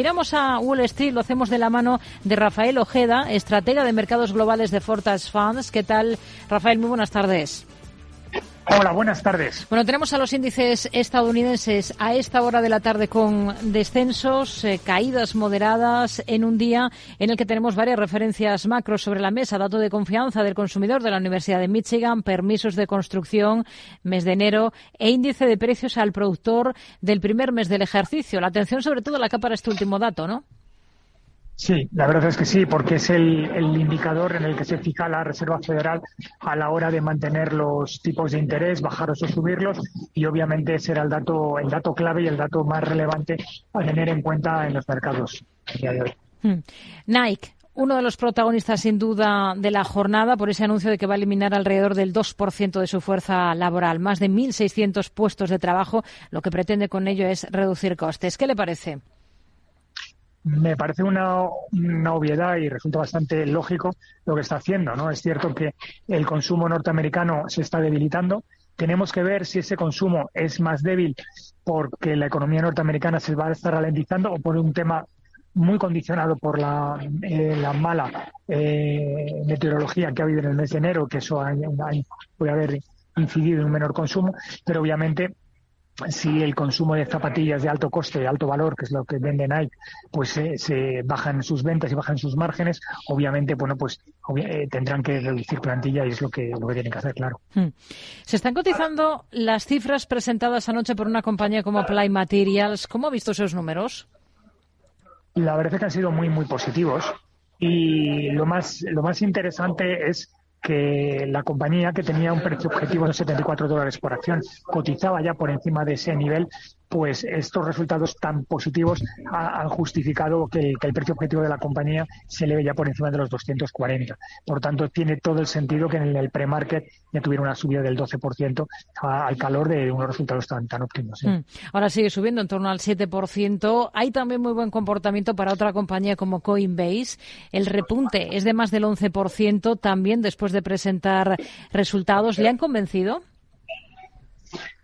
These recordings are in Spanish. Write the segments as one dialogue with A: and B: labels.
A: Miramos a Wall Street, lo hacemos de la mano de Rafael Ojeda, estratega de mercados globales de Fortas Funds. ¿Qué tal, Rafael? Muy buenas tardes.
B: Hola, buenas tardes.
A: Bueno, tenemos a los índices estadounidenses a esta hora de la tarde con descensos, eh, caídas moderadas en un día en el que tenemos varias referencias macro sobre la mesa, dato de confianza del consumidor de la Universidad de Michigan, permisos de construcción, mes de enero e índice de precios al productor del primer mes del ejercicio. La atención sobre todo la para este último dato, ¿no?
B: Sí, la verdad es que sí, porque es el, indicador en el que se fija la Reserva Federal a la hora de mantener los tipos de interés, bajarlos o subirlos, y obviamente será el dato, el dato clave y el dato más relevante a tener en cuenta en los mercados día de hoy.
A: Hmm. Nike, uno de los protagonistas sin duda de la jornada por ese anuncio de que va a eliminar alrededor del 2% de su fuerza laboral, más de 1.600 puestos de trabajo. Lo que pretende con ello es reducir costes. ¿Qué le parece?
B: Me parece una, obviedad y resulta bastante lógico lo que está haciendo. ¿no? Es cierto que el consumo norteamericano se está debilitando. Tenemos que ver si ese consumo es más débil porque la economía norteamericana se va a estar ralentizando o por un tema muy condicionado por la, eh, mala eh, meteorología que ha habido en el mes de enero, que eso puede haber incidido en un menor consumo, pero obviamente si el consumo de zapatillas de alto coste, de alto valor, que es lo que vende Nike, pues eh, se bajan sus ventas y bajan sus márgenes, obviamente, bueno, pues eh, tendrán que reducir plantilla y es lo que, lo que tienen que hacer, claro. Hmm.
A: Se están cotizando las cifras presentadas anoche por una compañía como Play Materials. ¿Cómo ha visto esos números?
B: La verdad es que han sido muy, muy positivos. Y lo más, lo más interesante es que la compañía, que tenía un precio objetivo de 74 dólares por acción, cotizaba ya por encima de ese nivel pues estos resultados tan positivos han justificado que el, precio objetivo de la compañía se eleve ya por encima de los 240. Por tanto, tiene todo el sentido que en el pre-market ya tuviera una subida del 12% al calor de unos resultados tan, tan óptimos.
A: Mm. Ahora sigue subiendo en torno al 7%. Hay también muy buen comportamiento para otra compañía como Coinbase. El repunte es de más del 11% también después de presentar resultados. ¿Le han convencido?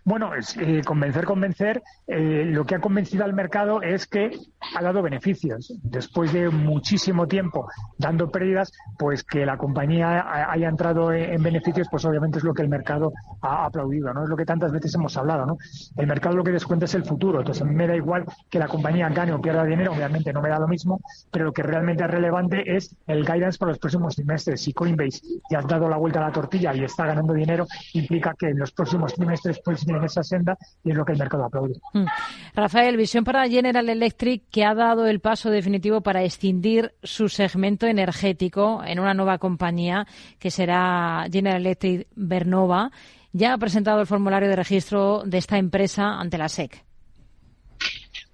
B: Bueno, eh, convencer, convencer. Eh, lo que ha convencido al mercado es que ha dado beneficios. Después de muchísimo tiempo dando pérdidas, pues que la compañía haya entrado en beneficios, pues obviamente es lo que el mercado ha aplaudido, ¿no? Es lo que tantas veces hemos hablado, ¿no? El mercado lo que descuenta es el futuro. Entonces, a mí me da igual que la compañía gane o pierda dinero, obviamente no me da lo mismo, pero lo que realmente es relevante es el guidance para los próximos trimestres. Si Coinbase ya ha dado la vuelta a la tortilla y está ganando dinero, implica que en los próximos trimestres pues en esa senda y es lo que el mercado aplaude. Mm.
A: Rafael, visión para General Electric que ha dado el paso definitivo para extindir su segmento energético en una nueva compañía que será General Electric Bernova. Ya ha presentado el formulario de registro de esta empresa ante la SEC.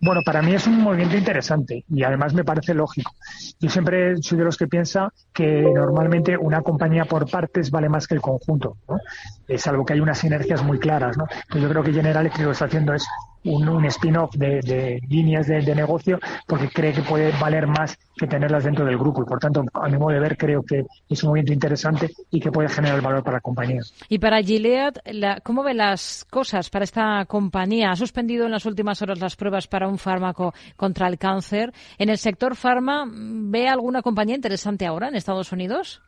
B: Bueno, para mí es un movimiento interesante y además me parece lógico. Yo siempre soy de los que piensa que normalmente una compañía por partes vale más que el conjunto, ¿no? Es algo que hay unas sinergias muy claras, ¿no? yo creo que General Electric está haciendo es un, spin-off de, líneas de, negocio porque cree que puede valer más que tenerlas dentro del grupo y por tanto a mi modo de ver creo que es un movimiento interesante y que puede generar valor para la compañía.
A: Y para Gilead, ¿cómo ve las cosas para esta compañía? Ha suspendido en las últimas horas las pruebas para un fármaco contra el cáncer. ¿En el sector farma ve alguna compañía interesante ahora en Estados Unidos?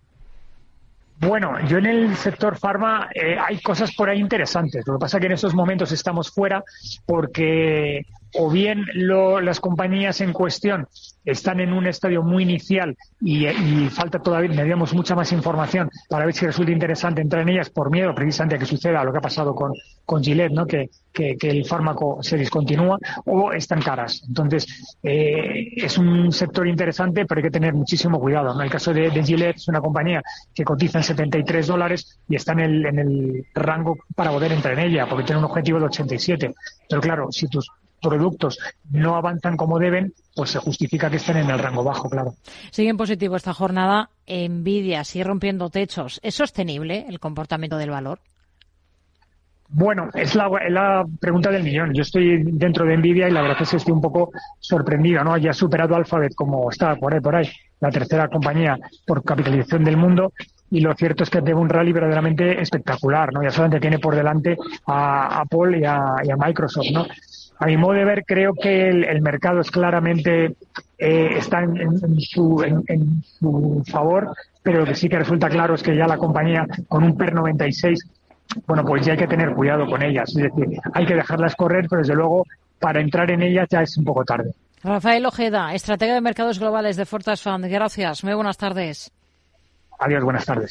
B: Bueno, yo en el sector farma eh, hay cosas por ahí interesantes. Lo que pasa es que en estos momentos estamos fuera porque o bien las compañías en cuestión están en un estadio muy inicial y, falta todavía, necesitamos mucha más información para ver si resulta interesante entrar en ellas por miedo precisamente a que suceda lo que ha pasado con, con Gillette, ¿no? que, que, el fármaco se discontinúa o están caras. Entonces, eh, es un sector interesante, pero hay que tener muchísimo cuidado. En el caso de, de, Gillette, es una compañía que cotiza en 73 dólares y está en el, en el rango para poder entrar en ella, porque tiene un objetivo de 87. Pero claro, si tus productos no avanzan como deben, pues se justifica que estén en el rango bajo, claro.
A: Sigue en positivo esta jornada. Envidia, sigue rompiendo techos. ¿Es sostenible el comportamiento del valor?
B: Bueno, es la, pregunta del millón. Yo estoy dentro de Nvidia y la verdad es que estoy un poco sorprendido, ¿no? Ya ha superado Alphabet como está por ahí, por ahí, la tercera compañía por capitalización del mundo y lo cierto es que tiene un rally verdaderamente espectacular, ¿no? Ya solamente tiene por delante a Apple y a, y a Microsoft, ¿no? A mi modo de ver, creo que el, mercado es claramente eh, está en, su, en, su favor, pero lo que sí que resulta claro es que ya la compañía con un PER 96, bueno, pues ya hay que tener cuidado con ellas. Es decir, hay que dejarlas correr, pero desde luego para entrar en ellas ya es un poco tarde.
A: Rafael Ojeda, estratega de mercados globales de Fortas Fund. Gracias. Muy buenas tardes.
B: Adiós, buenas tardes.